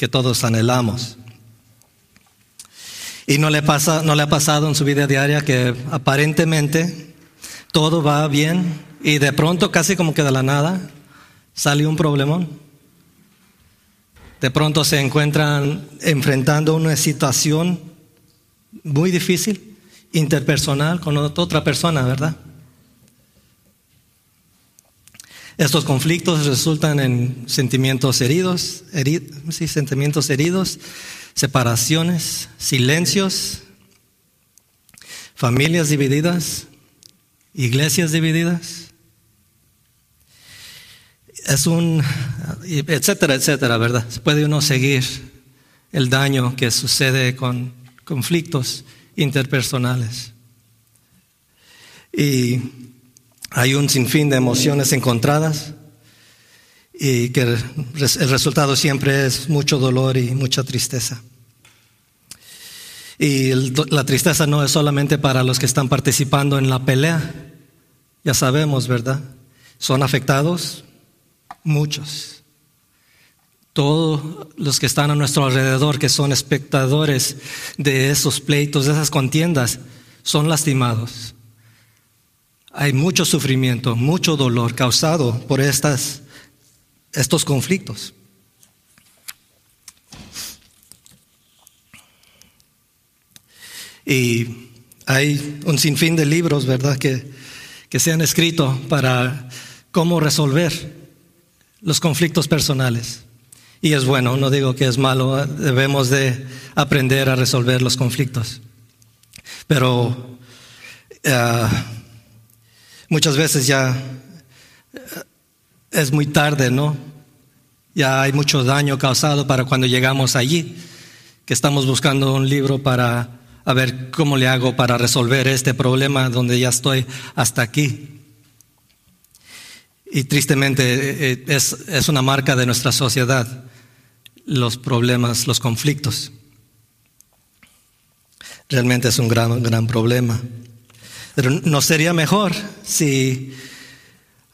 que todos anhelamos. Y no le, pasa, no le ha pasado en su vida diaria que aparentemente todo va bien y de pronto, casi como que de la nada, sale un problemón. De pronto se encuentran enfrentando una situación muy difícil, interpersonal, con otra persona, ¿verdad? Estos conflictos resultan en sentimientos heridos, sí, sentimientos heridos, separaciones, silencios, familias divididas, iglesias divididas. Es un, etcétera, etcétera, ¿verdad? Puede uno seguir el daño que sucede con conflictos interpersonales. Y hay un sinfín de emociones encontradas y que el resultado siempre es mucho dolor y mucha tristeza. Y la tristeza no es solamente para los que están participando en la pelea, ya sabemos, ¿verdad? Son afectados muchos. Todos los que están a nuestro alrededor, que son espectadores de esos pleitos, de esas contiendas, son lastimados. Hay mucho sufrimiento, mucho dolor causado por estas, estos conflictos. Y hay un sinfín de libros, ¿verdad?, que, que se han escrito para cómo resolver los conflictos personales. Y es bueno, no digo que es malo, debemos de aprender a resolver los conflictos. Pero uh, Muchas veces ya eh, es muy tarde, ¿no? Ya hay mucho daño causado para cuando llegamos allí, que estamos buscando un libro para ver cómo le hago para resolver este problema donde ya estoy hasta aquí. Y tristemente eh, eh, es, es una marca de nuestra sociedad, los problemas, los conflictos. Realmente es un gran, gran problema. Pero no sería mejor si,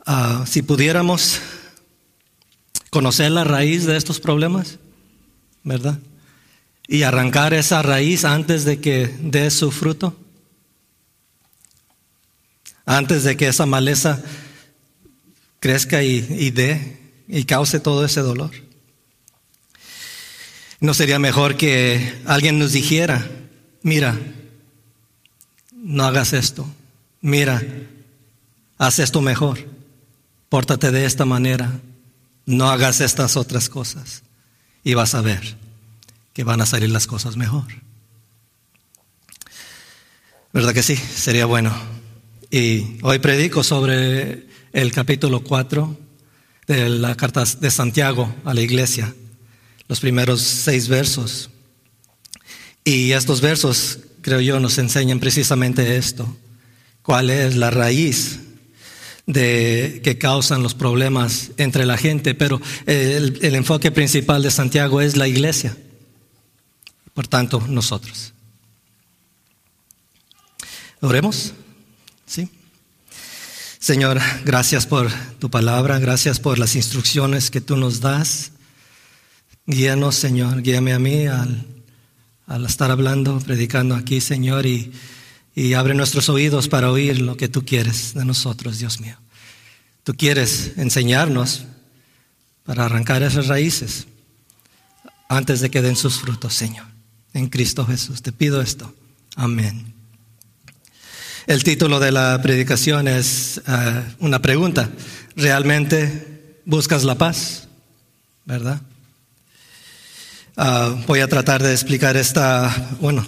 ah, si pudiéramos conocer la raíz de estos problemas, ¿verdad? Y arrancar esa raíz antes de que dé su fruto, antes de que esa maleza crezca y, y dé y cause todo ese dolor. ¿No sería mejor que alguien nos dijera, mira, no hagas esto. Mira, haz esto mejor. Pórtate de esta manera. No hagas estas otras cosas. Y vas a ver que van a salir las cosas mejor. ¿Verdad que sí? Sería bueno. Y hoy predico sobre el capítulo 4 de la carta de Santiago a la iglesia, los primeros seis versos. Y estos versos creo yo, nos enseñan precisamente esto. ¿Cuál es la raíz de, que causan los problemas entre la gente? Pero el, el enfoque principal de Santiago es la iglesia. Por tanto, nosotros. Oremos. ¿Sí? Señor, gracias por tu palabra, gracias por las instrucciones que tú nos das. Guíanos, Señor, guíame a mí al al estar hablando, predicando aquí, Señor, y, y abre nuestros oídos para oír lo que tú quieres de nosotros, Dios mío. Tú quieres enseñarnos para arrancar esas raíces antes de que den sus frutos, Señor. En Cristo Jesús. Te pido esto. Amén. El título de la predicación es eh, una pregunta. ¿Realmente buscas la paz? ¿Verdad? Ah, voy a tratar de explicar esta, bueno,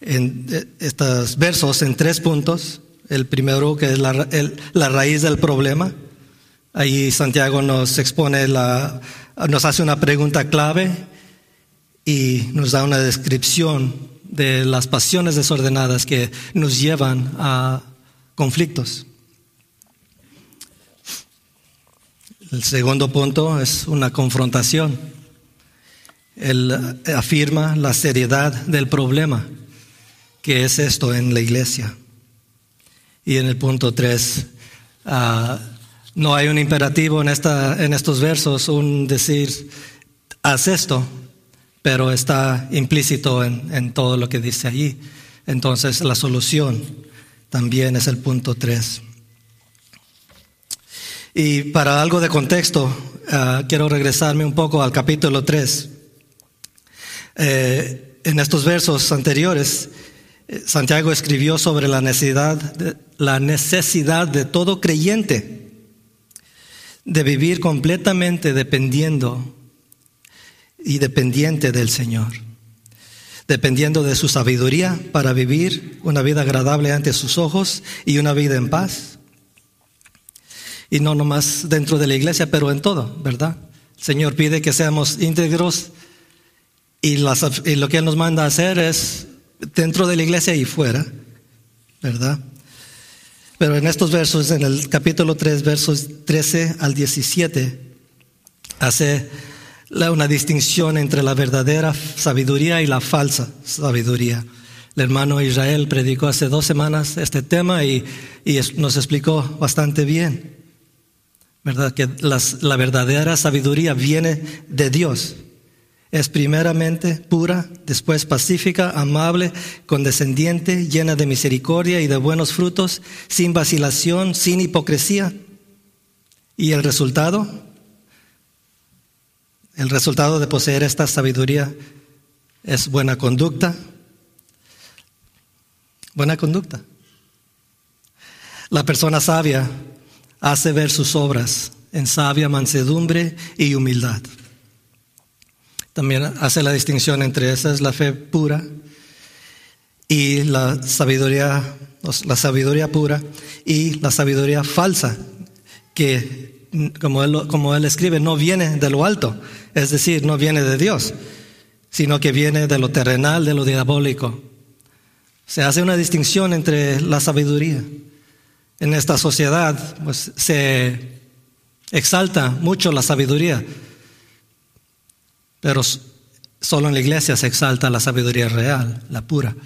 en, estos versos en tres puntos. El primero que es la, la raíz del problema. Ahí Santiago nos expone la, nos hace una pregunta clave y nos da una descripción de las pasiones desordenadas que nos llevan a conflictos. El segundo punto es una confrontación él afirma la seriedad del problema, que es esto en la iglesia. Y en el punto 3, ah, no hay un imperativo en, esta, en estos versos, un decir, haz esto, pero está implícito en, en todo lo que dice allí. Entonces la solución también es el punto 3. Y para algo de contexto, ah, quiero regresarme un poco al capítulo 3. Eh, en estos versos anteriores, eh, Santiago escribió sobre la necesidad, de, la necesidad de todo creyente de vivir completamente dependiendo y dependiente del Señor, dependiendo de su sabiduría para vivir una vida agradable ante sus ojos y una vida en paz. Y no nomás dentro de la iglesia, pero en todo, ¿verdad? El Señor pide que seamos íntegros y, lo que Él nos manda a hacer es dentro de la iglesia y fuera, ¿verdad? Pero en estos versos, en el capítulo 3, versos 13 al 17, hace una distinción entre la verdadera sabiduría y la falsa sabiduría. El hermano Israel predicó hace dos semanas este tema y, nos explicó bastante bien, ¿verdad? Que la verdadera sabiduría viene de Dios. Es primeramente pura, después pacífica, amable, condescendiente, llena de misericordia y de buenos frutos, sin vacilación, sin hipocresía. ¿Y el resultado? El resultado de poseer esta sabiduría es buena conducta. Buena conducta. La persona sabia hace ver sus obras en sabia mansedumbre y humildad. También hace la distinción entre esa es la fe pura y la sabiduría, la sabiduría pura y la sabiduría falsa, que como él, como él escribe, no viene de lo alto, es decir, no viene de Dios, sino que viene de lo terrenal, de lo diabólico. Se hace una distinción entre la sabiduría. En esta sociedad pues, se exalta mucho la sabiduría, pero solo en la iglesia se exalta la sabiduría real, la pura.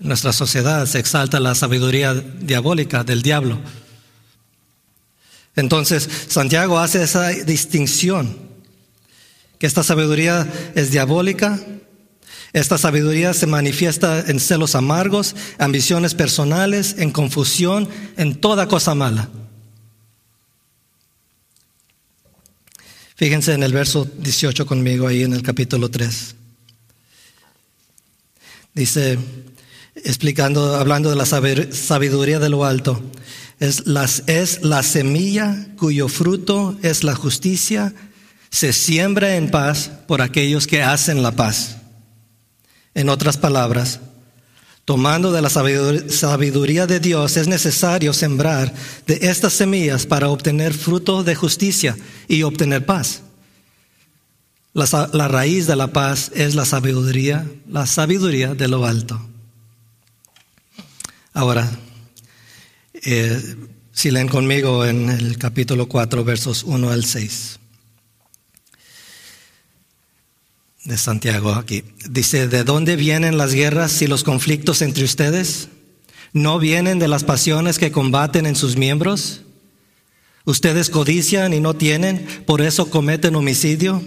En nuestra sociedad se exalta la sabiduría diabólica del diablo. Entonces, Santiago hace esa distinción, que esta sabiduría es diabólica, esta sabiduría se manifiesta en celos amargos, ambiciones personales, en confusión, en toda cosa mala. Fíjense en el verso 18 conmigo ahí en el capítulo 3. Dice, explicando, hablando de la sabiduría de lo alto, es, es la semilla cuyo fruto es la justicia, se siembra en paz por aquellos que hacen la paz. En otras palabras, tomando de la sabiduría de Dios, es necesario sembrar de estas semillas para obtener fruto de justicia y obtener paz. La, la, raíz de la paz es la sabiduría, la sabiduría de lo alto. Ahora, eh, si leen conmigo en el capítulo 4, versos 1 al 6 de Santiago aquí. Dice, ¿de dónde vienen las guerras y los conflictos entre ustedes? ¿No vienen de las pasiones que combaten en sus miembros? ¿Ustedes codician y no tienen, por eso cometen homicidio?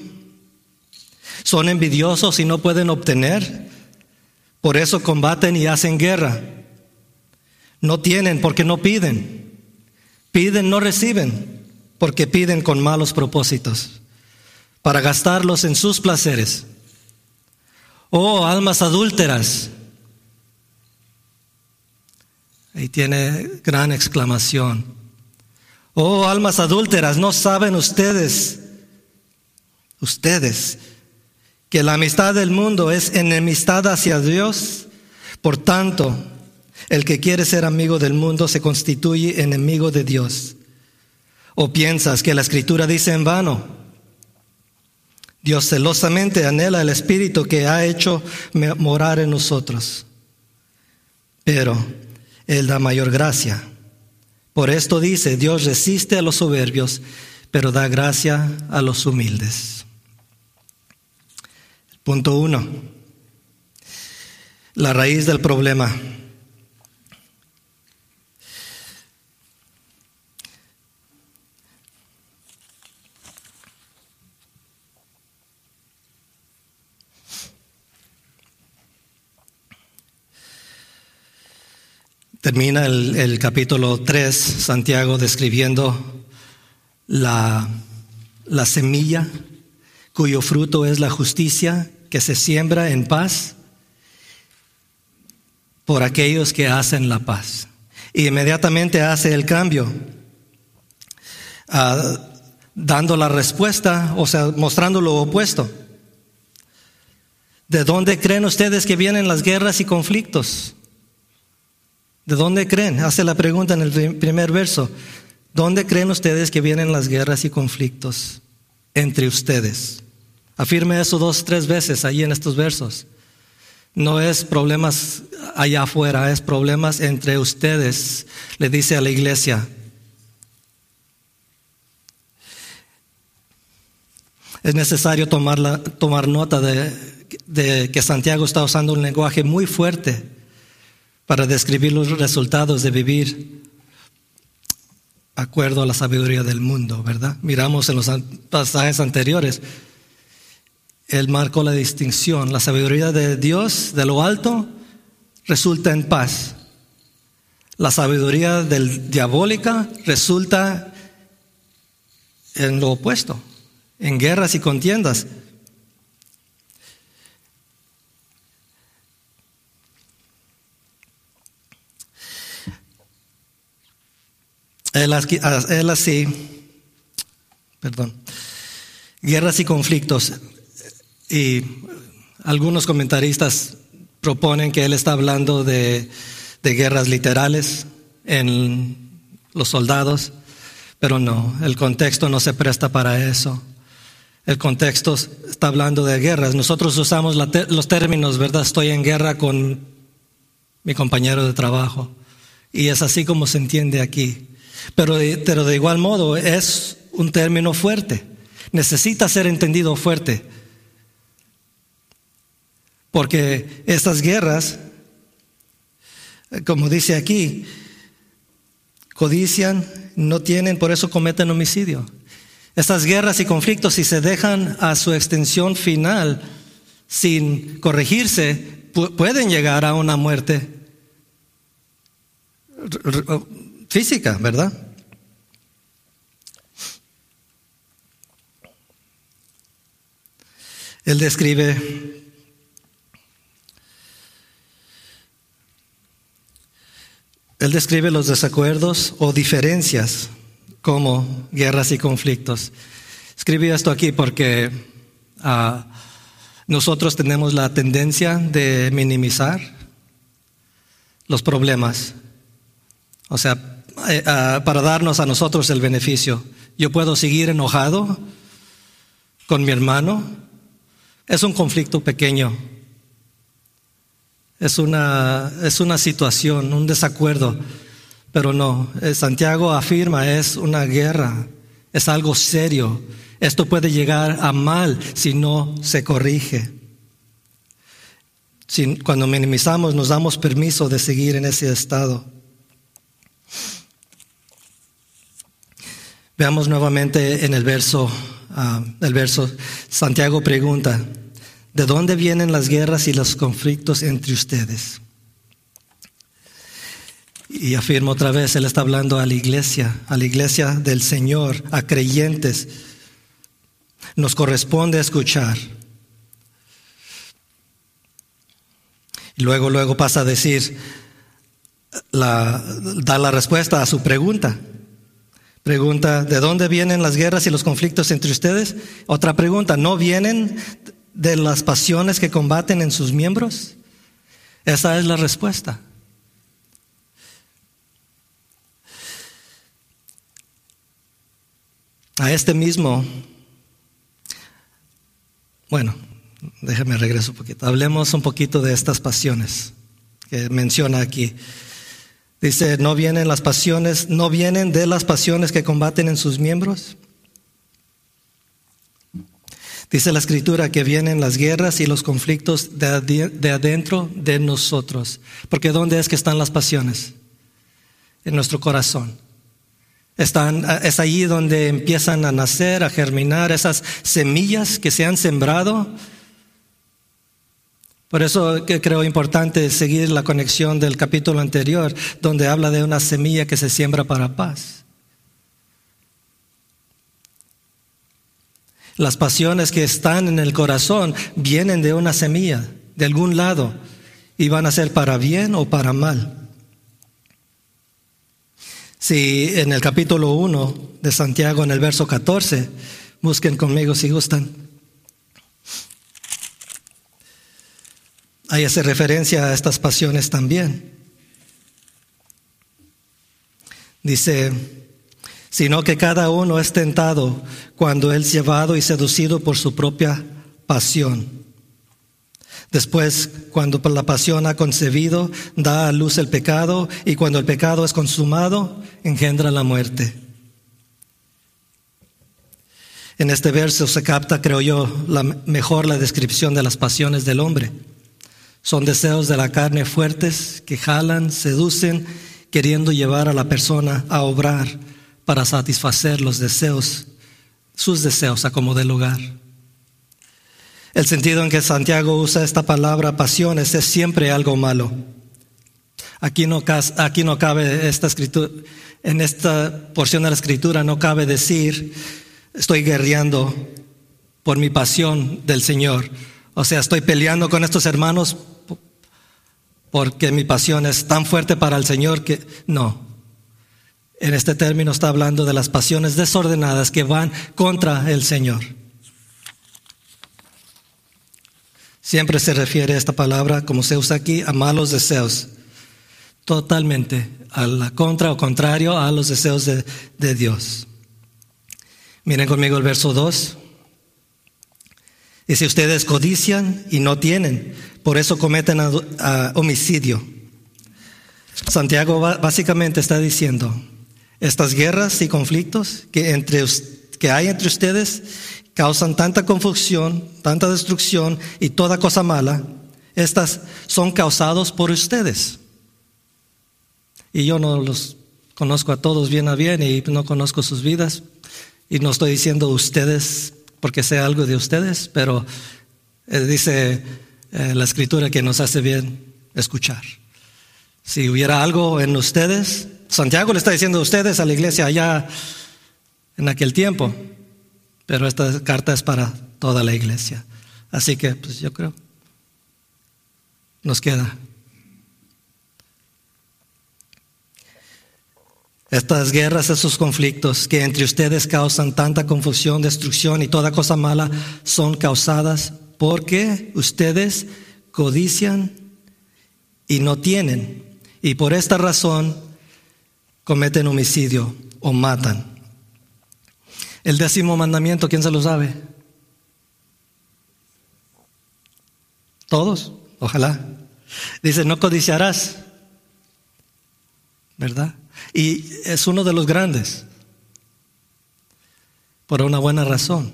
¿Son envidiosos y no pueden obtener? Por eso combaten y hacen guerra. No tienen porque no piden. Piden, no reciben, porque piden con malos propósitos, para gastarlos en sus placeres. Oh, almas adúlteras. Ahí tiene gran exclamación. Oh, almas adúlteras, ¿no saben ustedes, ustedes, que la amistad del mundo es enemistad hacia Dios? Por tanto, el que quiere ser amigo del mundo se constituye enemigo de Dios. ¿O piensas que la escritura dice en vano? Dios celosamente anhela el Espíritu que ha hecho morar en nosotros. Pero Él da mayor gracia. Por esto dice, Dios resiste a los soberbios, pero da gracia a los humildes. Punto uno. La raíz del problema. Termina el, capítulo 3, Santiago, describiendo la, la semilla cuyo fruto es la justicia que se siembra en paz por aquellos que hacen la paz. Y inmediatamente hace el cambio, ah, dando la respuesta, o sea, mostrando lo opuesto. ¿De dónde creen ustedes que vienen las guerras y conflictos? ¿De dónde creen? Hace la pregunta en el primer verso. ¿Dónde creen ustedes que vienen las guerras y conflictos entre ustedes? Afirme eso dos, tres veces ahí en estos versos. No es problemas allá afuera, es problemas entre ustedes, le dice a la iglesia. Es necesario tomar, tomar nota de, de que Santiago está usando un lenguaje muy fuerte para describir los resultados de vivir acuerdo a la sabiduría del mundo, ¿verdad? Miramos en los pasajes anteriores, él marcó la distinción, la sabiduría de Dios de lo alto resulta en paz, la sabiduría del diabólica resulta en lo opuesto, en guerras y contiendas. Él, así, perdón, guerras y conflictos. Y algunos comentaristas proponen que él está hablando de, de guerras literales en los soldados, pero no, el contexto no se presta para eso. El contexto está hablando de guerras. Nosotros usamos los términos, ¿verdad? Estoy en guerra con mi compañero de trabajo. Y es así como se entiende aquí. Pero de, igual modo es un término fuerte. Necesita ser entendido fuerte. Porque estas guerras, como dice aquí, codician, no tienen, por eso cometen homicidio. Estas guerras y conflictos, si se dejan a su extensión final sin corregirse, pueden llegar a una muerte física, ¿verdad? Él describe Él describe los desacuerdos o diferencias como guerras y conflictos. Escribí esto aquí porque ah, nosotros tenemos la tendencia de minimizar los problemas o sea, eh, para darnos a nosotros el beneficio. Yo puedo seguir enojado con mi hermano. Es un conflicto pequeño. Es una, es una situación, un desacuerdo. Pero no, eh, Santiago afirma, es una guerra, es algo serio. Esto puede llegar a mal si no se corrige. cuando minimizamos nos damos permiso de seguir en ese estado. Veamos nuevamente en el verso, ah, el verso, Santiago pregunta, ¿de dónde vienen las guerras y los conflictos entre ustedes? Y afirmo otra vez, Él está hablando a la iglesia, a la iglesia del Señor, a creyentes. Nos corresponde escuchar. Luego, luego pasa a decir, la, da la respuesta a su pregunta. Pregunta, ¿de dónde vienen las guerras y los conflictos entre ustedes? Otra pregunta, ¿no vienen de las pasiones que combaten en sus miembros? Esa es la respuesta. A este mismo, bueno, déjame regreso un poquito. Hablemos un poquito de estas pasiones que menciona aquí. Dice, ¿no vienen las pasiones, no vienen de las pasiones que combaten en sus miembros? Dice la escritura que vienen las guerras y los conflictos de, adentro de nosotros. Porque ¿dónde es que están las pasiones? En nuestro corazón. Están, es allí donde empiezan a nacer, a germinar esas semillas que se han sembrado Por eso creo importante seguir la conexión del capítulo anterior, donde habla de una semilla que se siembra para paz. Las pasiones que están en el corazón vienen de una semilla, de algún lado, y van a ser para bien o para mal. Si en el capítulo 1 de Santiago, en el verso 14, busquen conmigo si gustan. Ahí hace referencia a estas pasiones también. Dice, sino que cada uno es tentado cuando es llevado y seducido por su propia pasión. Después, cuando la pasión ha concebido, da a luz el pecado y cuando el pecado es consumado, engendra la muerte. En este verso se capta, creo yo, la, mejor la descripción de las pasiones del hombre. Son deseos de la carne fuertes que jalan, seducen, queriendo llevar a la persona a obrar para satisfacer los deseos, sus deseos a como de lugar. El sentido en que Santiago usa esta palabra pasiones es siempre algo malo. Aquí no, aquí no cabe esta escritura, en esta porción de la escritura no cabe decir estoy guerreando por mi pasión del Señor. O sea, estoy peleando con estos hermanos porque mi pasión es tan fuerte para el Señor que no. En este término está hablando de las pasiones desordenadas que van contra el Señor. Siempre se refiere esta palabra, como se usa aquí, a malos deseos. Totalmente a la contra o contrario a los deseos de, de Dios. Miren conmigo el verso 2. Y si ustedes codician y no tienen, por eso cometen homicidio. Santiago básicamente está diciendo, estas guerras y conflictos que, entre, que hay entre ustedes causan tanta confusión, tanta destrucción y toda cosa mala, estas son causados por ustedes. Y yo no los conozco a todos bien a bien y no conozco sus vidas. Y no estoy diciendo ustedes porque sea algo de ustedes, pero eh, dice eh, la escritura que nos hace bien escuchar. Si hubiera algo en ustedes, Santiago le está diciendo a ustedes, a la iglesia allá en aquel tiempo, pero esta carta es para toda la iglesia. Así que, pues yo creo, nos queda Estas guerras, esos conflictos que entre ustedes causan tanta confusión, destrucción y toda cosa mala son causadas porque ustedes codician y no tienen. Y por esta razón cometen homicidio o matan. El décimo mandamiento, ¿quién se lo sabe? Todos, ojalá. Dice, no codiciarás, ¿verdad? Y es uno de los grandes, por una buena razón.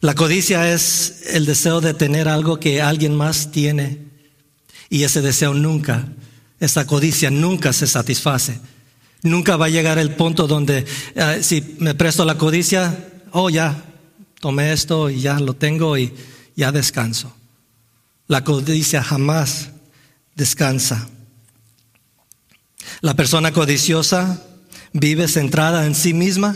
La codicia es el deseo de tener algo que alguien más tiene y ese deseo nunca, esa codicia nunca se satisface. Nunca va a llegar el punto donde eh, si me presto la codicia, oh ya, tomé esto y ya lo tengo y ya descanso. La codicia jamás descansa. La persona codiciosa vive centrada en sí misma.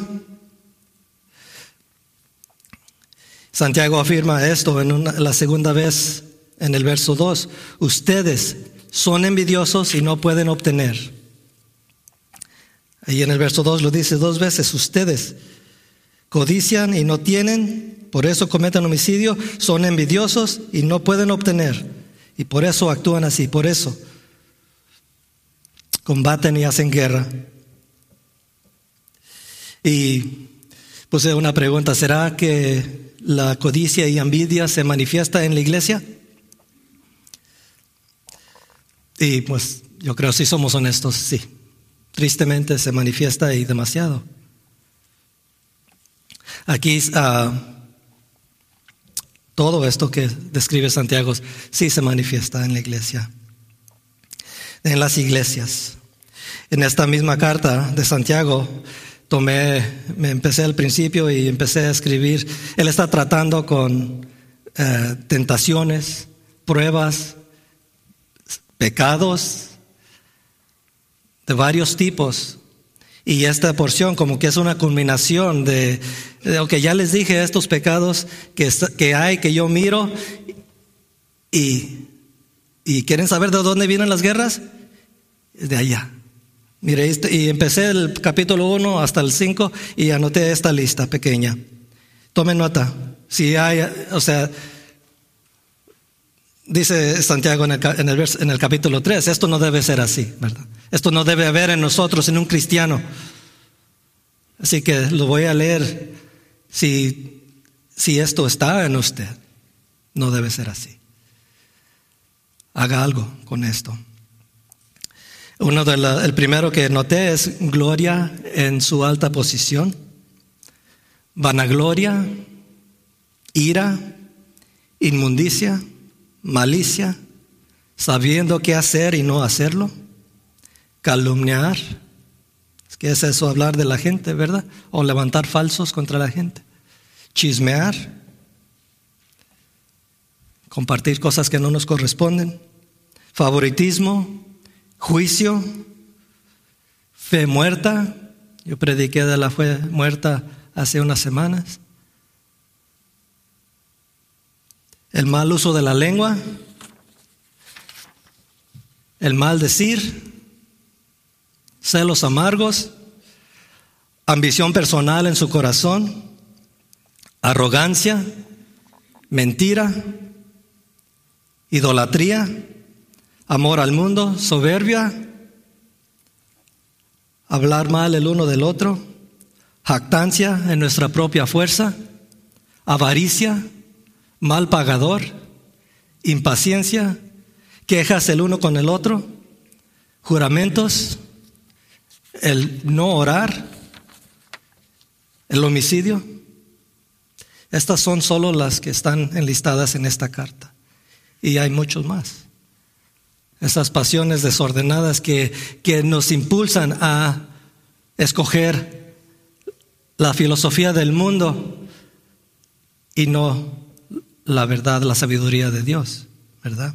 Santiago afirma esto en la segunda vez en el verso 2. Ustedes son envidiosos y no pueden obtener. Ahí en el verso 2 lo dice dos veces. Ustedes codician y no tienen, por eso cometen homicidio, son envidiosos y no pueden obtener. Y por eso actúan así, por eso combaten y hacen guerra. Y puse una pregunta, ¿será que la codicia y envidia se manifiesta en la iglesia? Y pues yo creo, si somos honestos, sí. Tristemente se manifiesta y demasiado. Aquí uh, todo esto que describe Santiago sí se manifiesta en la iglesia, en las iglesias. En esta misma carta de Santiago, tomé, me empecé al principio y empecé a escribir. Él está tratando con eh, tentaciones, pruebas, pecados de varios tipos. Y esta porción como que es una culminación de, lo que ya les dije, estos pecados que, hay, que yo miro, y quieren saber de dónde vienen las guerras, de allá. Mire, este, y empecé el capítulo 1 hasta el 5 y anoté esta lista pequeña. Tomen nota. Si hay, o sea, dice Santiago en el, en el, capítulo 3, esto no debe ser así, ¿verdad? Esto no debe haber en nosotros, en un cristiano. Así que lo voy a leer. Si, si esto está en usted, no debe ser así. Haga algo con esto. Uno de el primero que noté es gloria en su alta posición, vanagloria, ira, inmundicia, malicia, sabiendo qué hacer y no hacerlo, calumniar, ¿qué es eso? Hablar de la gente, ¿verdad? O levantar falsos contra la gente, chismear, compartir cosas que no nos corresponden, favoritismo, juicio, fe muerta. Yo prediqué de la fe muerta hace unas semanas. El mal uso de la lengua, el mal decir, celos amargos, ambición personal en su corazón, arrogancia, mentira, idolatría, amor al mundo, soberbia, hablar mal el uno del otro, jactancia en nuestra propia fuerza, avaricia, mal pagador, impaciencia, quejas el uno con el otro, juramentos, el no orar, el homicidio. Estas son solo las que están enlistadas en esta carta. Y hay muchos más esas pasiones desordenadas que, que nos impulsan a escoger la filosofía del mundo y no la verdad, la sabiduría de Dios, ¿verdad?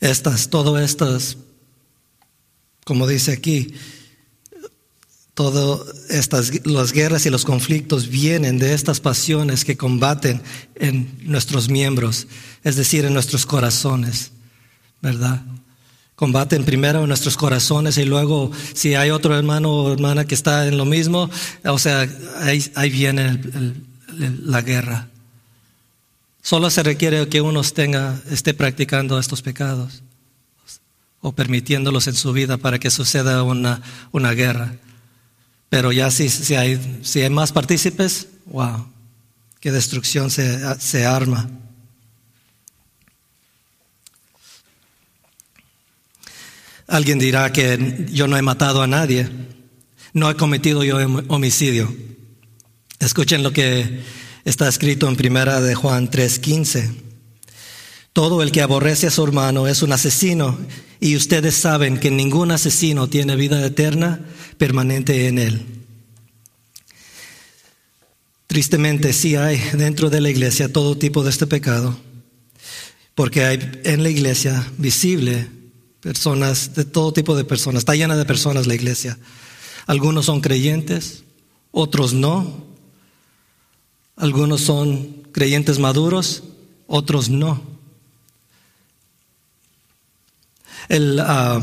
Estas, todo estas, como dice aquí, Todas estas las guerras y los conflictos vienen de estas pasiones que combaten en nuestros miembros, es decir, en nuestros corazones, ¿verdad? Combaten primero en nuestros corazones y luego si hay otro hermano o hermana que está en lo mismo, o sea, ahí, viene la guerra. Solo se requiere que uno esté practicando estos pecados o permitiéndolos en su vida para que suceda una guerra. Pero ya si, si, hay, si hay más partícipes, wow, qué destrucción se, se arma. Alguien dirá que yo no he matado a nadie, no he cometido yo homicidio. Escuchen lo que está escrito en primera de Juan 3:15. Todo el que aborrece a su hermano es un asesino y ustedes saben que ningún asesino tiene vida eterna permanente en él. Tristemente sí hay dentro de la iglesia todo tipo de este pecado, porque hay en la iglesia visible personas, de todo tipo de personas, está llena de personas la iglesia. Algunos son creyentes, otros no. Algunos son creyentes maduros, otros no. El, uh,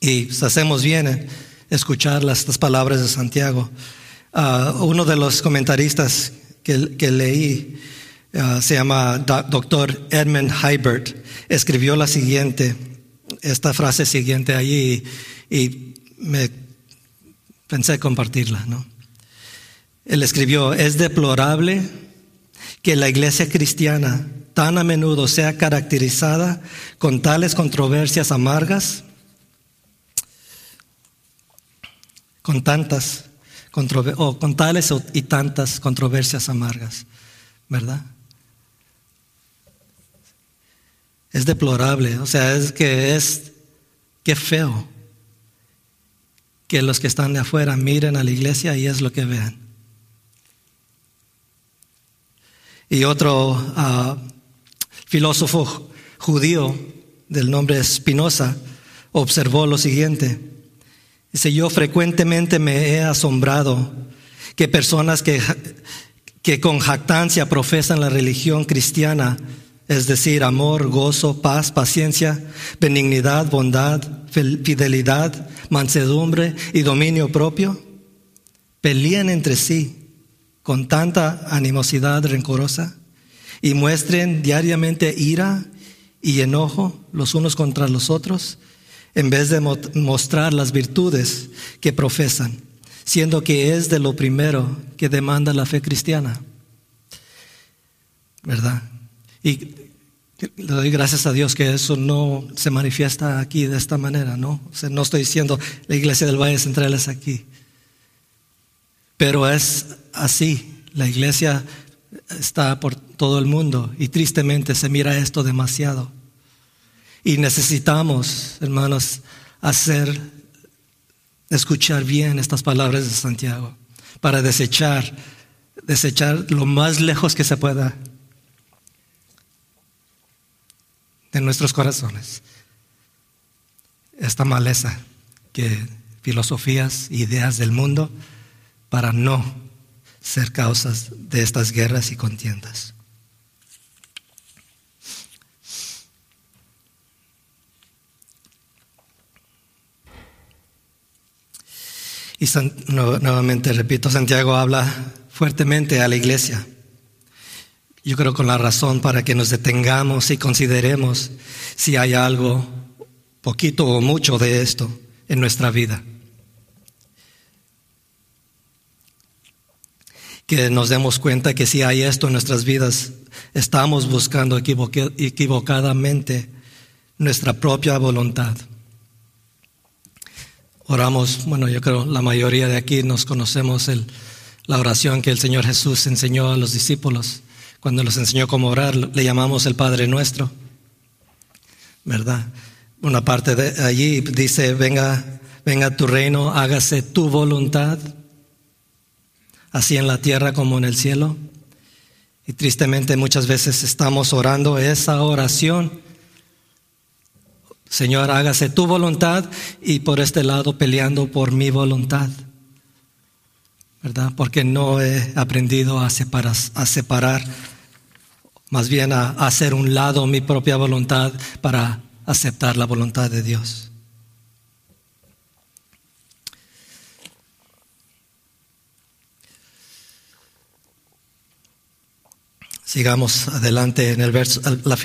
y hacemos bien en escuchar las, palabras de Santiago. Uh, uno de los comentaristas que, que leí uh, se llama doctor Edmund Hybert. Escribió la siguiente, esta frase siguiente allí y, me pensé compartirla. ¿no? Él escribió, es deplorable que la iglesia cristiana tan a menudo sea caracterizada con tales controversias amargas, con tantas o con tales y tantas controversias amargas, ¿verdad? Es deplorable, o sea, es que es, qué feo que los que están de afuera miren a la iglesia y es lo que vean. Y otro ah, filósofo judío del nombre Spinoza observó lo siguiente. Dice, yo frecuentemente me he asombrado que personas que, que con jactancia profesan la religión cristiana, es decir, amor, gozo, paz, paciencia, benignidad, bondad, fidelidad, mansedumbre y dominio propio, peleen entre sí con tanta animosidad rencorosa y muestren diariamente ira y enojo los unos contra los otros, en vez de mostrar las virtudes que profesan, siendo que es de lo primero que demanda la fe cristiana. ¿Verdad? Y le doy gracias a Dios que eso no se manifiesta aquí de esta manera, ¿no? No estoy diciendo la iglesia del Valle Central es aquí. Pero es así. La iglesia está por todo el mundo y tristemente se mira esto demasiado. Y necesitamos, hermanos, hacer, escuchar bien estas palabras de Santiago para desechar, desechar lo más lejos que se pueda de nuestros corazones esta maleza que filosofías, ideas del mundo para no ser causas de estas guerras y contiendas. Y nuevamente, repito, Santiago habla fuertemente a la iglesia. Yo creo con la razón para que nos detengamos y consideremos si hay algo, poquito o mucho de esto en nuestra vida. Que nos demos cuenta que si hay esto en nuestras vidas, estamos buscando equivocadamente nuestra propia voluntad. Oramos, bueno, yo creo la mayoría de aquí nos conocemos el, la oración que el Señor Jesús enseñó a los discípulos. Cuando los enseñó cómo orar, le llamamos el Padre Nuestro. ¿Verdad? Una parte de allí dice, venga, venga tu reino, hágase tu voluntad, así en la tierra como en el cielo. Y tristemente muchas veces estamos orando esa oración Señor, hágase tu voluntad y por este lado peleando por mi voluntad. ¿Verdad? Porque no he aprendido a separar, a separar más bien a, a hacer un lado mi propia voluntad para aceptar la voluntad de Dios. Sigamos adelante en el verso, la,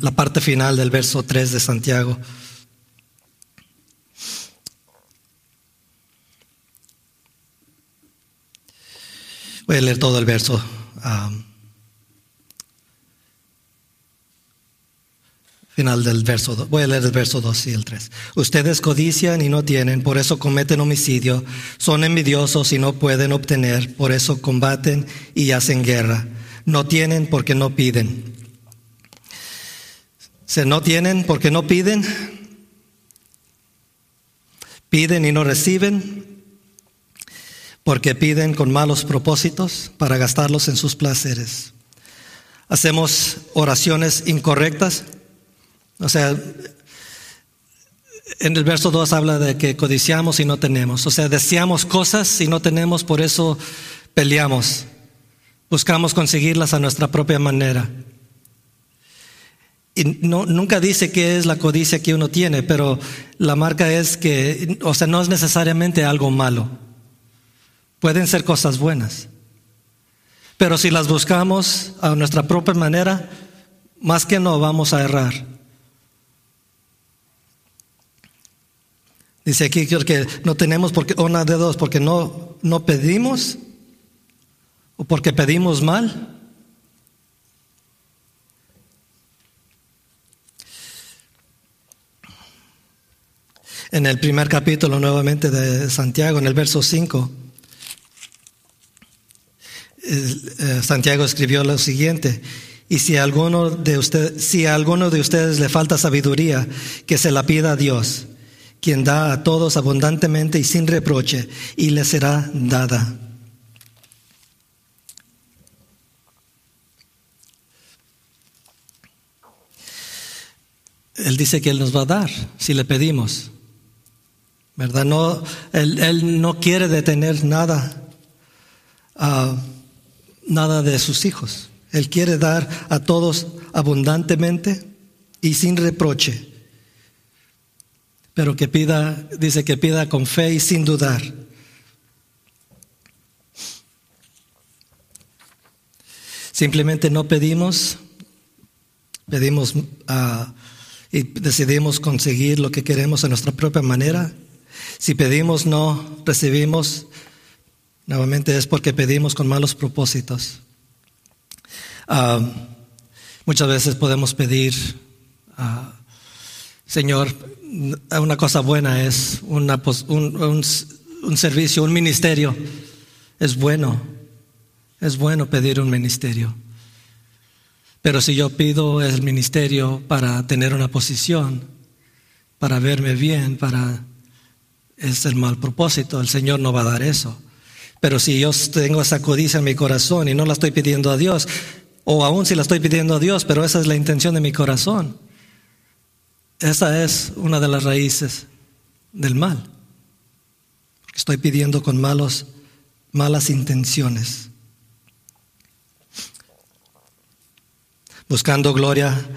la parte final del verso 3 de Santiago. Voy a leer todo el verso. final del verso 2. Voy a leer el verso 2 y el 3. Ustedes codician y no tienen, por eso cometen homicidio. Son envidiosos y no pueden obtener, por eso combaten y hacen guerra no tienen porque no piden. Se no tienen porque no piden. Piden y no reciben porque piden con malos propósitos para gastarlos en sus placeres. Hacemos oraciones incorrectas. O sea, en el verso 2 habla de que codiciamos y no tenemos. O sea, deseamos cosas y no tenemos, por eso peleamos. Buscamos conseguirlas a nuestra propia manera. Y no, nunca dice qué es la codicia que uno tiene, pero la marca es que, o sea, no es necesariamente algo malo. Pueden ser cosas buenas. Pero si las buscamos a nuestra propia manera, más que no vamos a errar. Dice aquí que no tenemos porque, una de dos, porque no, no pedimos ¿O porque pedimos mal? En el primer capítulo nuevamente de Santiago, en el verso 5, eh, Santiago escribió lo siguiente, y si alguno de ustedes, si a alguno de ustedes le falta sabiduría, que se la pida a Dios, quien da a todos abundantemente y sin reproche, y le será dada. Él dice que Él nos va a dar si le pedimos. ¿Verdad? No, él, no quiere detener nada, uh, nada de sus hijos. Él quiere dar a todos abundantemente y sin reproche. Pero que pida, dice que pida con fe y sin dudar. Simplemente no pedimos, pedimos a y decidimos conseguir lo que queremos a nuestra propia manera. Si pedimos no recibimos, nuevamente es porque pedimos con malos propósitos. Ah, muchas veces podemos pedir, uh, Señor, una cosa buena es un, un servicio, un ministerio. Es bueno, es bueno pedir un ministerio. Pero si yo pido el ministerio para tener una posición, para verme bien, para es el mal propósito, el Señor no va a dar eso. Pero si yo tengo esa codicia en mi corazón y no la estoy pidiendo a Dios, o aún si la estoy pidiendo a Dios, pero esa es la intención de mi corazón, esa es una de las raíces del mal. Estoy pidiendo con malos, malas intenciones. Buscando gloria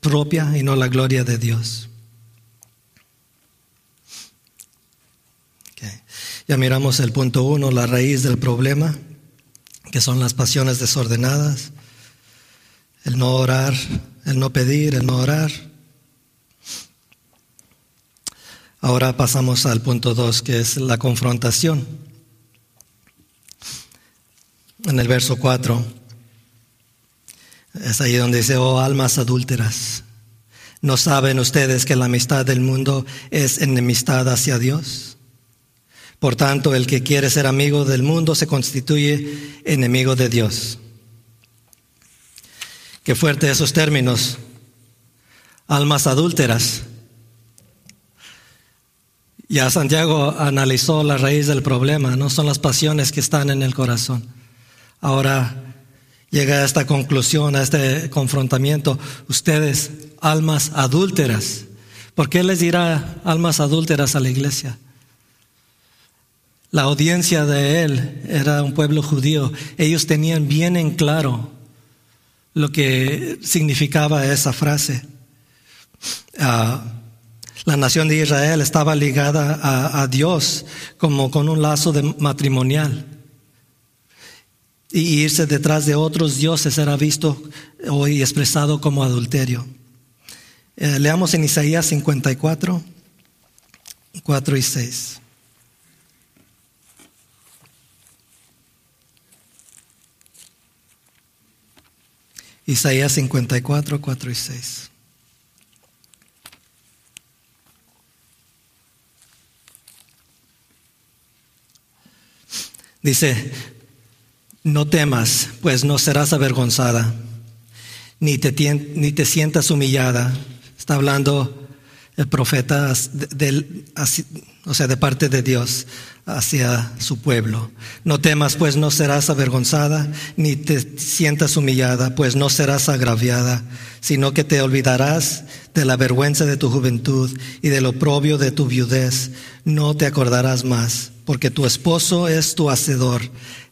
propia y no la gloria de Dios. Ya miramos el punto uno, la raíz del problema, que son las pasiones desordenadas, el no orar, el no pedir, el no orar. Ahora pasamos al punto dos, que es la confrontación. En el verso cuatro. Es ahí donde dice, oh almas adúlteras, ¿no saben ustedes que la amistad del mundo es enemistad hacia Dios? Por tanto, el que quiere ser amigo del mundo se constituye enemigo de Dios. Qué fuerte esos términos. Almas adúlteras. Ya Santiago analizó la raíz del problema, no son las pasiones que están en el corazón. Ahora llega a esta conclusión, a este confrontamiento. Ustedes, almas adúlteras, ¿por qué les dirá almas adúlteras a la iglesia? La audiencia de él era un pueblo judío. Ellos tenían bien en claro lo que significaba esa frase. Ah, la nación de Israel estaba ligada a, a Dios como con un lazo de matrimonial y irse detrás de otros dioses era visto hoy expresado como adulterio. Eh, leamos en Isaías 54, 4 y 6. Isaías 54, 4 y 6. Dice, no temas, pues no serás avergonzada, ni te, ni te sientas humillada. Está hablando el profeta o sea, de parte de Dios hacia su pueblo. No temas, pues no serás avergonzada, ni te sientas humillada, pues no serás agraviada, sino que te olvidarás de la vergüenza de tu juventud y del oprobio de tu viudez. No te acordarás más porque tu esposo es tu hacedor,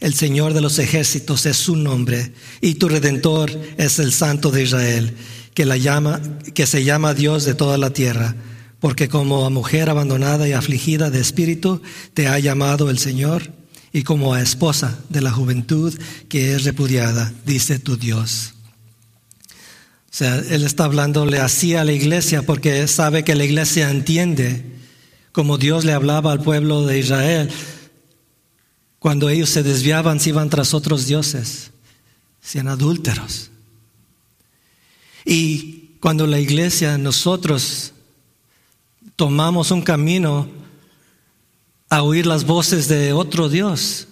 el Señor de los ejércitos es su nombre, y tu redentor es el Santo de Israel, que, la llama, que se llama Dios de toda la tierra, porque como a mujer abandonada y afligida de espíritu te ha llamado el Señor, y como a esposa de la juventud que es repudiada, dice tu Dios. O sea, él está hablándole así a la iglesia porque sabe que la iglesia entiende como Dios le hablaba al pueblo de Israel. Cuando ellos se desviaban, se iban tras otros dioses, sean adúlteros. Y cuando la iglesia, nosotros tomamos un camino a oír las voces de otro Dios,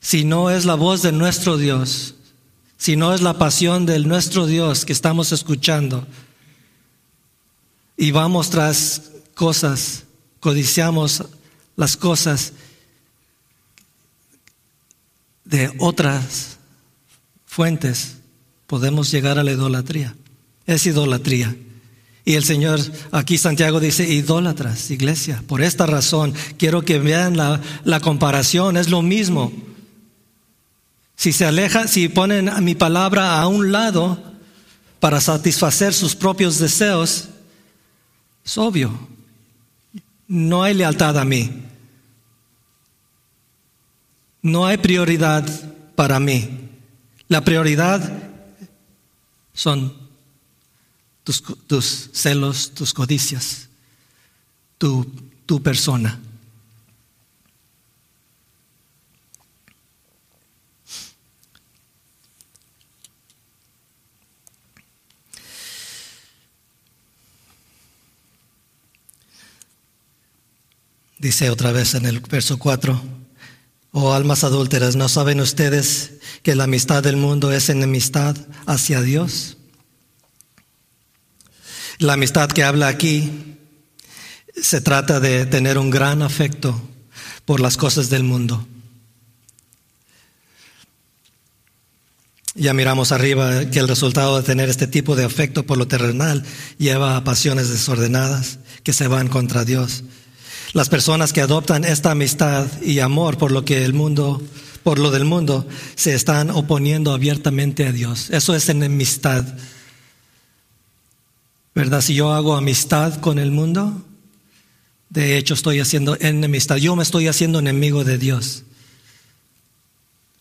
si no es la voz de nuestro Dios, si no es la pasión de nuestro Dios que estamos escuchando, y vamos tras cosas, codiciamos las cosas de otras fuentes, podemos llegar a la idolatría. Es idolatría. Y el Señor, aquí Santiago dice, idólatras, iglesia. Por esta razón, quiero que vean la, comparación, es lo mismo. Si se aleja, si ponen mi palabra a un lado para satisfacer sus propios deseos, es obvio, no hay lealtad a mí. No hay prioridad para mí. La prioridad son tus, celos, tus codicias, tu, tu persona. Dice otra vez en el verso 4, oh almas adúlteras, ¿no saben ustedes que la amistad del mundo es enemistad hacia Dios? La amistad que habla aquí se trata de tener un gran afecto por las cosas del mundo. Ya miramos arriba que el resultado de tener este tipo de afecto por lo terrenal lleva a pasiones desordenadas que se van contra Dios. Las personas que adoptan esta amistad y amor por lo que el mundo, por lo del mundo, se están oponiendo abiertamente a Dios. Eso es enemistad ¿Verdad? Si yo hago amistad con el mundo, de hecho estoy haciendo enemistad. Yo me estoy haciendo enemigo de Dios.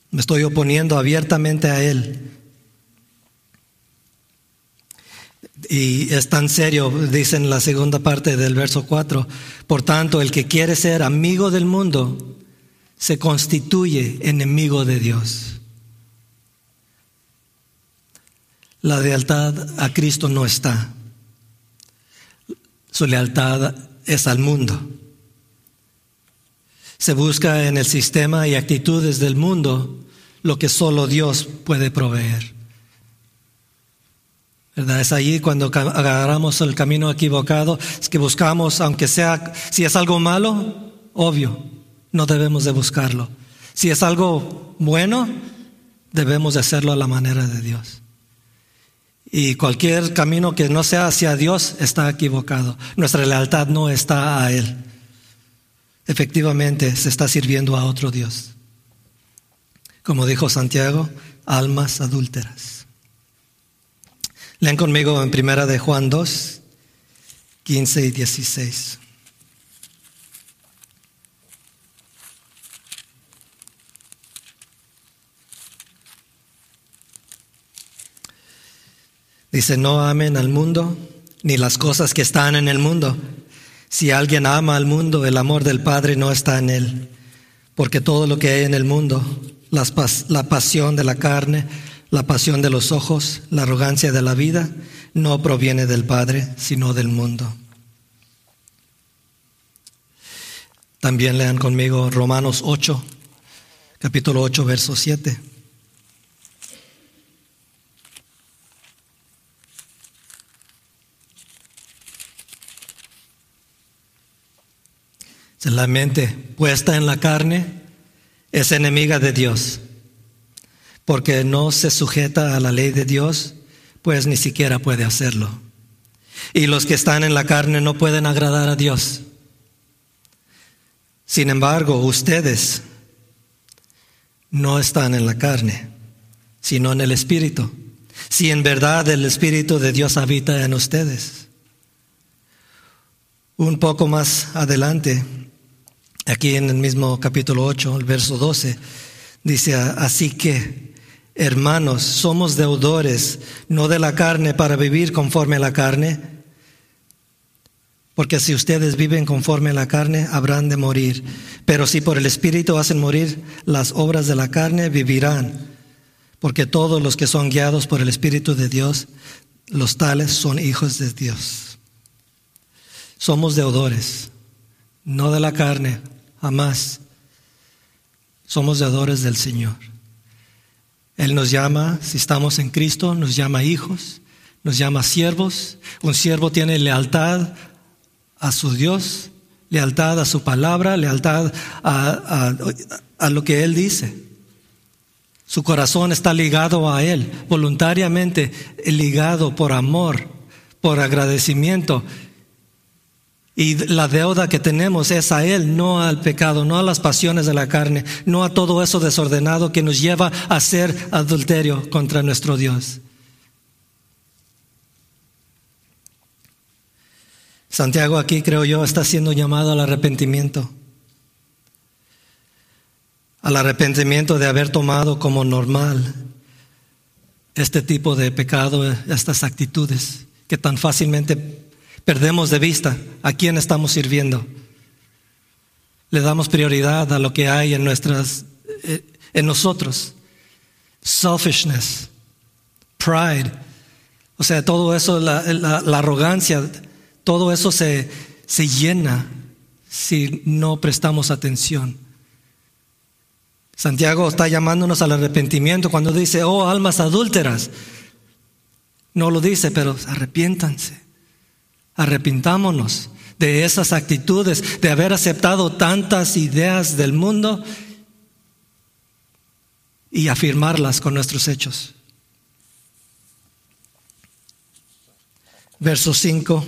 Me estoy oponiendo abiertamente a Él. Y es tan serio, dice en la segunda parte del verso 4, por tanto, el que quiere ser amigo del mundo se constituye enemigo de Dios. La lealtad a Cristo no está. Su lealtad es al mundo. Se busca en el sistema y actitudes del mundo lo que solo Dios puede proveer. ¿Verdad? Es allí cuando agarramos el camino equivocado, es que buscamos, aunque sea, si es algo malo, obvio, no debemos de buscarlo. Si es algo bueno, debemos de hacerlo a la manera de Dios. Y cualquier camino que no sea hacia Dios está equivocado. Nuestra lealtad no está a Él. Efectivamente, se está sirviendo a otro Dios. Como dijo Santiago, almas adúlteras. Lean conmigo en primera de Juan 2, 15 y 16. Dice, no amen al mundo ni las cosas que están en el mundo. Si alguien ama al mundo, el amor del Padre no está en él. Porque todo lo que hay en el mundo, la pasión de la carne, la pasión de los ojos, la arrogancia de la vida, no proviene del Padre, sino del mundo. También lean conmigo Romanos 8, capítulo 8, verso 7. La mente puesta en la carne es enemiga de Dios, porque no se sujeta a la ley de Dios, pues ni siquiera puede hacerlo. Y los que están en la carne no pueden agradar a Dios. Sin embargo, ustedes no están en la carne, sino en el Espíritu. Si en verdad el Espíritu de Dios habita en ustedes. Un poco más adelante, Aquí en el mismo capítulo 8, el verso 12, dice, así que, hermanos, somos deudores, no de la carne para vivir conforme a la carne, porque si ustedes viven conforme a la carne, habrán de morir. Pero si por el Espíritu hacen morir las obras de la carne, vivirán. Porque todos los que son guiados por el Espíritu de Dios, los tales son hijos de Dios. Somos deudores, no de la carne, Jamás. Somos deudores del Señor. Él nos llama, si estamos en Cristo, nos llama hijos, nos llama siervos. Un siervo tiene lealtad a su Dios, lealtad a su palabra, lealtad a, a lo que Él dice. Su corazón está ligado a Él, voluntariamente ligado por amor, por agradecimiento. Y la deuda que tenemos es a Él, no al pecado, no a las pasiones de la carne, no a todo eso desordenado que nos lleva a hacer adulterio contra nuestro Dios. Santiago aquí, creo yo, está siendo llamado al arrepentimiento. Al arrepentimiento de haber tomado como normal este tipo de pecado, estas actitudes que tan fácilmente Perdemos de vista a quién estamos sirviendo. Le damos prioridad a lo que hay en nuestras, eh, en nosotros. Selfishness, pride, o sea, todo eso, la, arrogancia, todo eso se, se llena si no prestamos atención. Santiago está llamándonos al arrepentimiento cuando dice, oh almas adúlteras. No lo dice, pero arrepiéntanse. Arrepintámonos de esas actitudes, de haber aceptado tantas ideas del mundo y afirmarlas con nuestros hechos. Verso 5,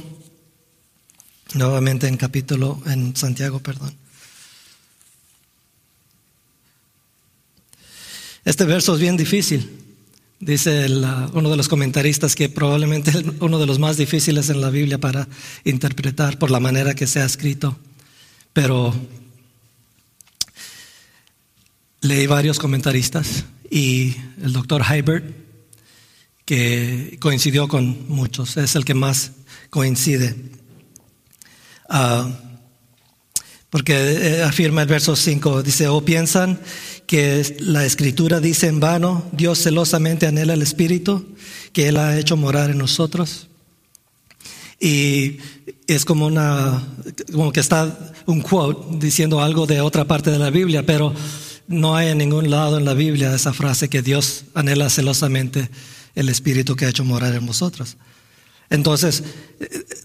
nuevamente en capítulo, en Santiago, perdón. Este verso es bien difícil. Dice uno de los comentaristas que probablemente es uno de los más difíciles en la Biblia para interpretar por la manera que se ha escrito. Pero leí varios comentaristas y el doctor Hybert, que coincidió con muchos, es el que más coincide. Ah, porque eh, afirma el verso 5, dice, o piensan que la escritura dice en vano, Dios celosamente anhela el Espíritu que Él ha hecho morar en nosotros. Y es como una, como que está un quote diciendo algo de otra parte de la Biblia, pero no hay en ningún lado en la Biblia esa frase que Dios anhela celosamente el Espíritu que ha hecho morar en nosotros. Entonces,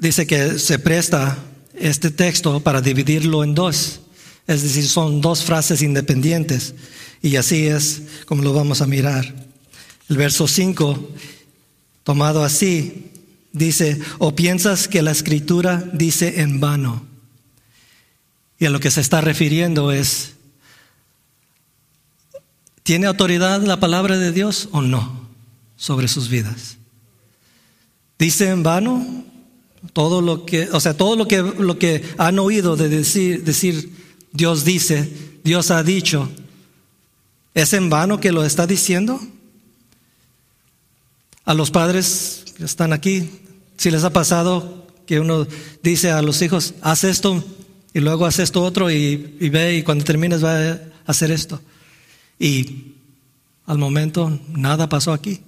dice que se presta este texto para dividirlo en dos. Es decir, son dos frases independientes. Y así es como lo vamos a mirar. El verso 5, tomado así, dice, o piensas que la escritura dice en vano. Y a lo que se está refiriendo es, ¿tiene autoridad la palabra de Dios o no sobre sus vidas? ¿Dice en vano? Todo lo que, o sea, todo lo que, lo que han oído de decir, decir Dios dice, Dios ha dicho, ¿es en vano que lo está diciendo? A los padres que están aquí, si les ha pasado que uno dice a los hijos, haz esto y luego haz esto otro y, y ve y cuando termines va a hacer esto. Y al momento nada pasó aquí,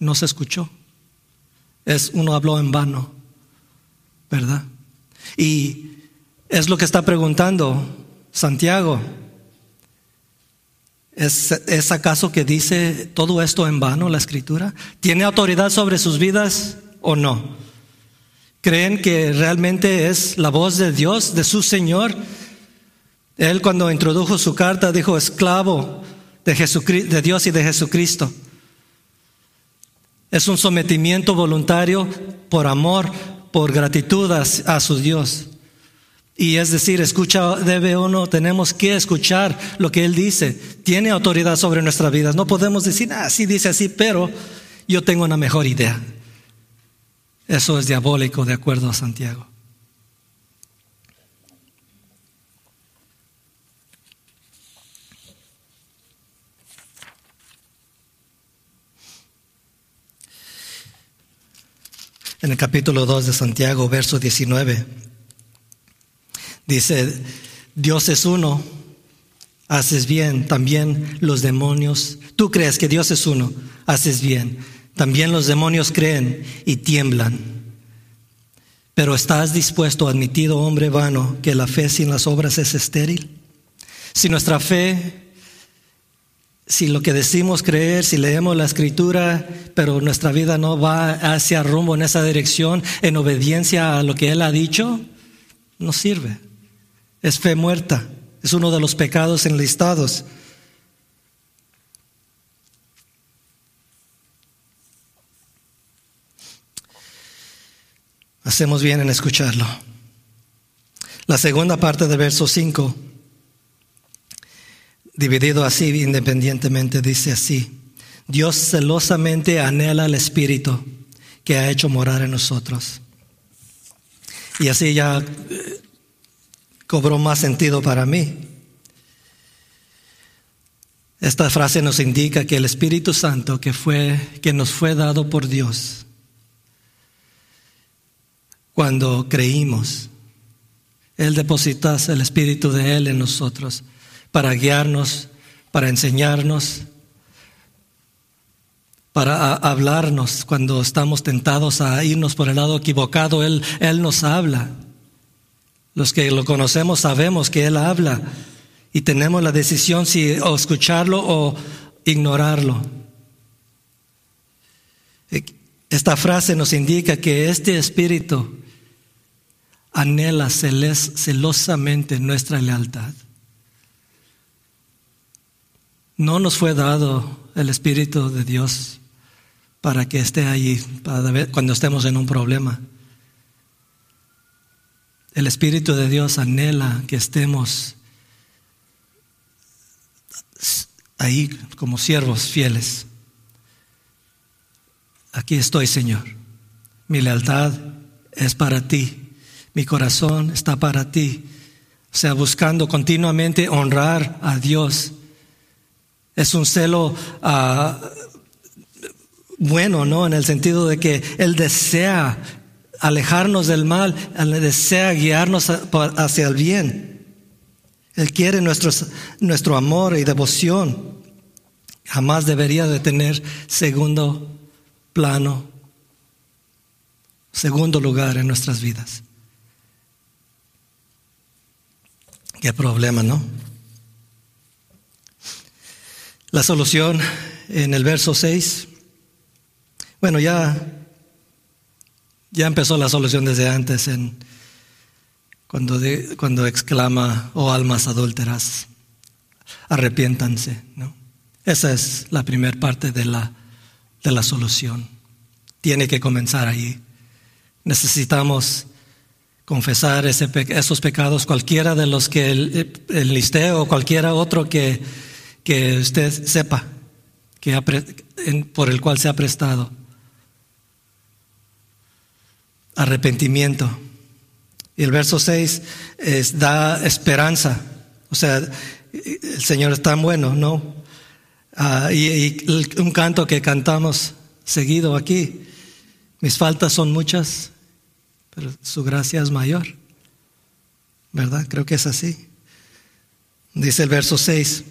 no se escuchó. Es uno habló en vano, ¿verdad? Y es lo que está preguntando Santiago, ¿es, acaso que dice todo esto en vano la escritura? ¿Tiene autoridad sobre sus vidas o no? ¿Creen que realmente es la voz de Dios, de su Señor? Él cuando introdujo su carta dijo esclavo de, de Dios y de Jesucristo. Es un sometimiento voluntario por amor, por gratitud a su Dios. Y es decir, escucha, debe uno, tenemos que escuchar lo que Él dice. Tiene autoridad sobre nuestras vidas. No podemos decir, ah, sí dice así, pero yo tengo una mejor idea. Eso es diabólico de acuerdo a Santiago. En el capítulo 2 de Santiago, verso 19. Dice, Dios es uno, haces bien, también los demonios, tú crees que Dios es uno, haces bien, también los demonios creen y tiemblan. Pero ¿estás dispuesto, admitido hombre vano, que la fe sin las obras es estéril? Si nuestra fe, si lo que decimos creer, si leemos la escritura, pero nuestra vida no va hacia rumbo en esa dirección, en obediencia a lo que Él ha dicho, no sirve. Es fe muerta. Es uno de los pecados enlistados. Hacemos bien en escucharlo. La segunda parte del verso 5, dividido así independientemente, dice así. Dios celosamente anhela el Espíritu que ha hecho morar en nosotros. Y así ya eh, cobró más sentido para mí. Esta frase nos indica que el Espíritu Santo que fue que nos fue dado por Dios cuando creímos, él depositase el Espíritu de Él en nosotros para guiarnos, para enseñarnos, para hablarnos cuando estamos tentados a irnos por el lado equivocado. Él, Él nos habla. Los que lo conocemos sabemos que Él habla y tenemos la decisión si o escucharlo o ignorarlo. Esta frase nos indica que este espíritu anhela celosamente nuestra lealtad. No nos fue dado el Espíritu de Dios para que esté allí cuando estemos en un problema. El Espíritu de Dios anhela que estemos ahí como siervos fieles. Aquí estoy, Señor. Mi lealtad es para ti. Mi corazón está para ti. O sea, buscando continuamente honrar a Dios. Es un celo uh, bueno, ¿no? En el sentido de que Él desea alejarnos del mal, desea guiarnos hacia el bien. Él quiere nuestro, nuestro amor y devoción. Jamás debería de tener segundo plano, segundo lugar en nuestras vidas. Qué problema, ¿no? La solución en el verso 6 bueno, ya, ya empezó la solución desde antes, en, cuando, cuando exclama, oh almas adúlteras, arrepiéntanse. ¿no? Esa es la primera parte de la, de la solución. Tiene que comenzar ahí. Necesitamos confesar ese, esos pecados, cualquiera de los que el, listeo o cualquiera otro que, que usted sepa que por el cual se ha prestado arrepentimiento. Y el verso 6 es, da esperanza. O sea, el Señor es tan bueno, ¿no? Ah, y, un canto que cantamos seguido aquí. Mis faltas son muchas, pero su gracia es mayor. ¿Verdad? Creo que es así. Dice el verso 6.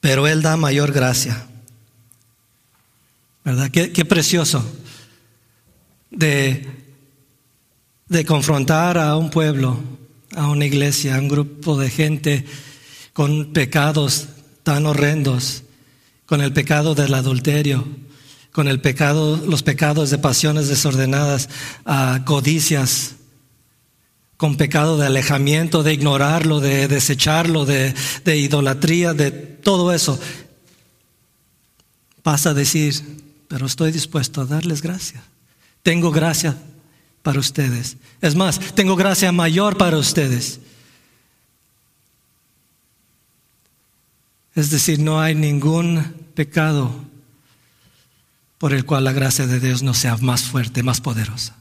Pero Él da mayor gracia. ¿Verdad? Qué, qué precioso de, de confrontar a un pueblo, a una iglesia, a un grupo de gente con pecados tan horrendos, con el pecado del adulterio, con el pecado, los pecados de pasiones desordenadas, a codicias, con pecado de alejamiento, de ignorarlo, de desecharlo, de, de idolatría, de todo eso. Pasa a decir, pero estoy dispuesto a darles gracias. Tengo gracia para ustedes. Es más, tengo gracia mayor para ustedes. Es decir, no hay ningún pecado por el cual la gracia de Dios no sea más fuerte, más poderosa.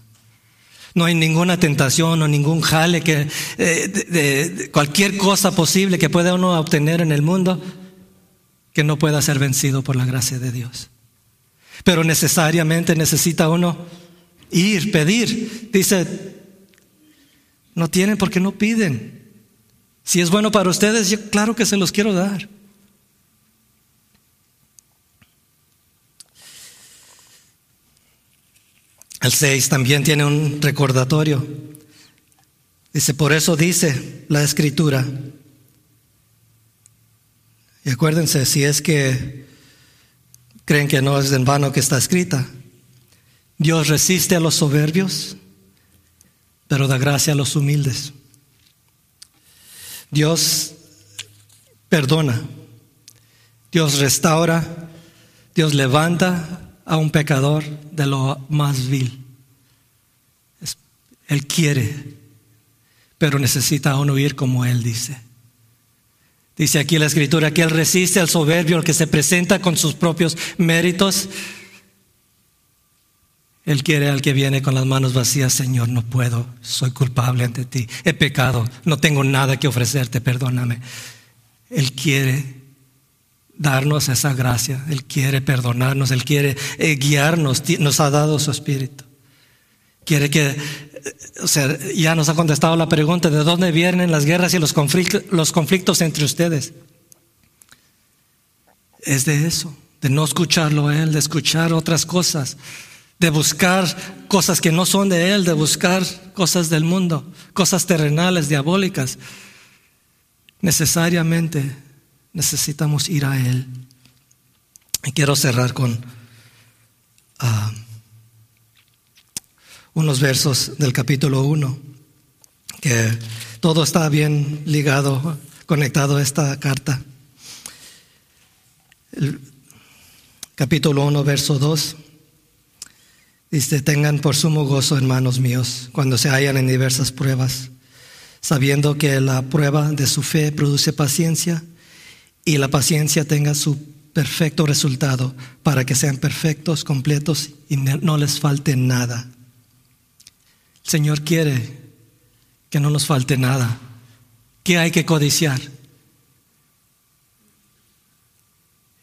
No hay ninguna tentación o ningún jale que eh, de, cualquier cosa posible que pueda uno obtener en el mundo que no pueda ser vencido por la gracia de Dios. Pero necesariamente necesita uno ir, pedir. Dice, no tienen porque no piden. Si es bueno para ustedes, yo claro que se los quiero dar. El 6 también tiene un recordatorio. Dice, por eso dice la escritura. Y acuérdense, si es que creen que no es en vano que está escrita, Dios resiste a los soberbios, pero da gracia a los humildes. Dios perdona, Dios restaura, Dios levanta a un pecador de lo más vil. Él quiere, pero necesita a uno ir como Él dice. Dice aquí la escritura que Él resiste al soberbio, al que se presenta con sus propios méritos. Él quiere al que viene con las manos vacías, Señor, no puedo, soy culpable ante ti, he pecado, no tengo nada que ofrecerte, perdóname. Él quiere darnos esa gracia, Él quiere perdonarnos, Él quiere eh, guiarnos, nos ha dado su espíritu. Quiere que, o sea, ya nos ha contestado la pregunta de dónde vienen las guerras y los conflictos, los conflictos entre ustedes. Es de eso, de no escucharlo a Él, de escuchar otras cosas, de buscar cosas que no son de Él, de buscar cosas del mundo, cosas terrenales, diabólicas. Necesariamente necesitamos ir a Él. Y quiero cerrar con... Ah, unos versos del capítulo 1, que todo está bien ligado, conectado a esta carta. Capítulo 1, verso 2. Dice, tengan por sumo gozo, hermanos míos, cuando se hallan en diversas pruebas, sabiendo que la prueba de su fe produce paciencia y la paciencia tenga su perfecto resultado para que sean perfectos, completos y no les falte nada. Señor quiere que no nos falte nada. ¿Qué hay que codiciar?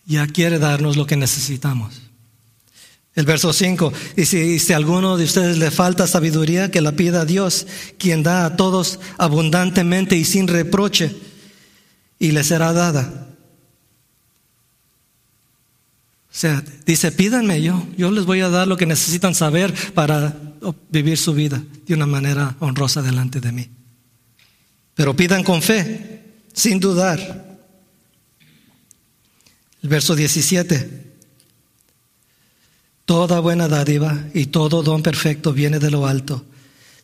Ya quiere darnos lo que necesitamos. El verso 5, y si, a alguno de ustedes le falta sabiduría, que la pida a Dios, quien da a todos abundantemente y sin reproche, y le será dada. O sea, dice, pídanme yo, yo les voy a dar lo que necesitan saber para vivir su vida de una manera honrosa delante de mí. Pero pidan con fe, sin dudar. El verso 17. Toda buena dádiva y todo don perfecto viene de lo alto,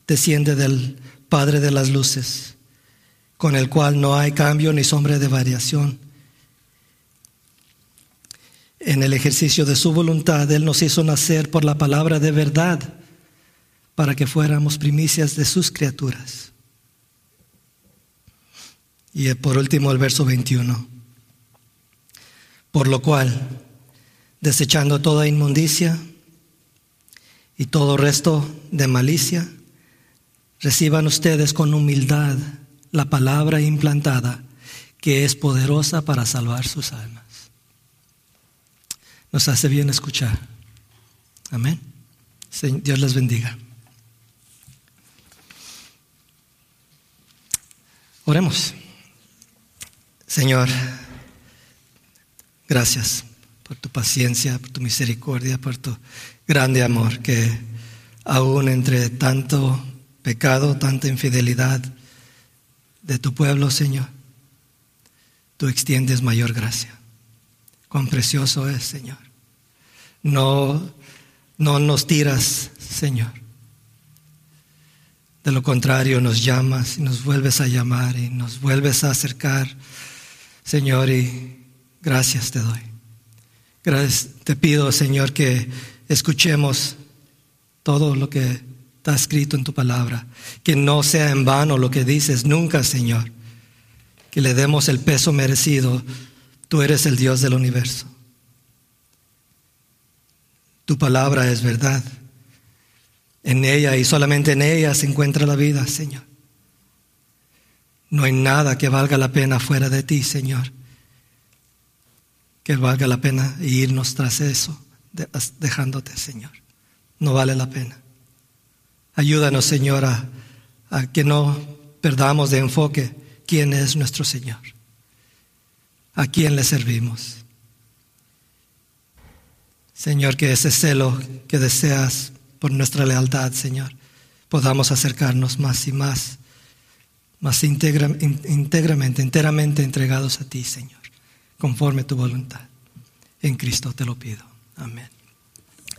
desciende del Padre de las Luces, con el cual no hay cambio ni sombra de variación en el ejercicio de su voluntad, Él nos hizo nacer por la palabra de verdad para que fuéramos primicias de sus criaturas. Y por último el verso 21. Por lo cual, desechando toda inmundicia y todo resto de malicia, reciban ustedes con humildad la palabra implantada que es poderosa para salvar sus almas. Nos hace bien escuchar. Amén. Dios les bendiga. Oremos. Señor, gracias por tu paciencia, por tu misericordia, por tu grande amor que aún entre tanto pecado, tanta infidelidad de tu pueblo, Señor, tú extiendes mayor gracia. Cuán precioso es, Señor. No, no nos tiras, Señor. De lo contrario, nos llamas y nos vuelves a llamar y nos vuelves a acercar, Señor, y gracias te doy. Gracias, te pido, Señor, que escuchemos todo lo que está escrito en tu palabra, que no sea en vano lo que dices nunca, Señor, que le demos el peso merecido Tú eres el Dios del universo. Tu palabra es verdad. En ella y solamente en ella se encuentra la vida, Señor. No hay nada que valga la pena fuera de ti, Señor. Que valga la pena irnos tras eso, dejándote, Señor. No vale la pena. Ayúdanos, Señor, a, a que no perdamos de enfoque quién es nuestro Señor a quién le servimos. Señor, que ese celo que deseas por nuestra lealtad, Señor, podamos acercarnos más y más, más íntegramente, enteramente entregados a ti, Señor, conforme tu voluntad. En Cristo te lo pido. Amén.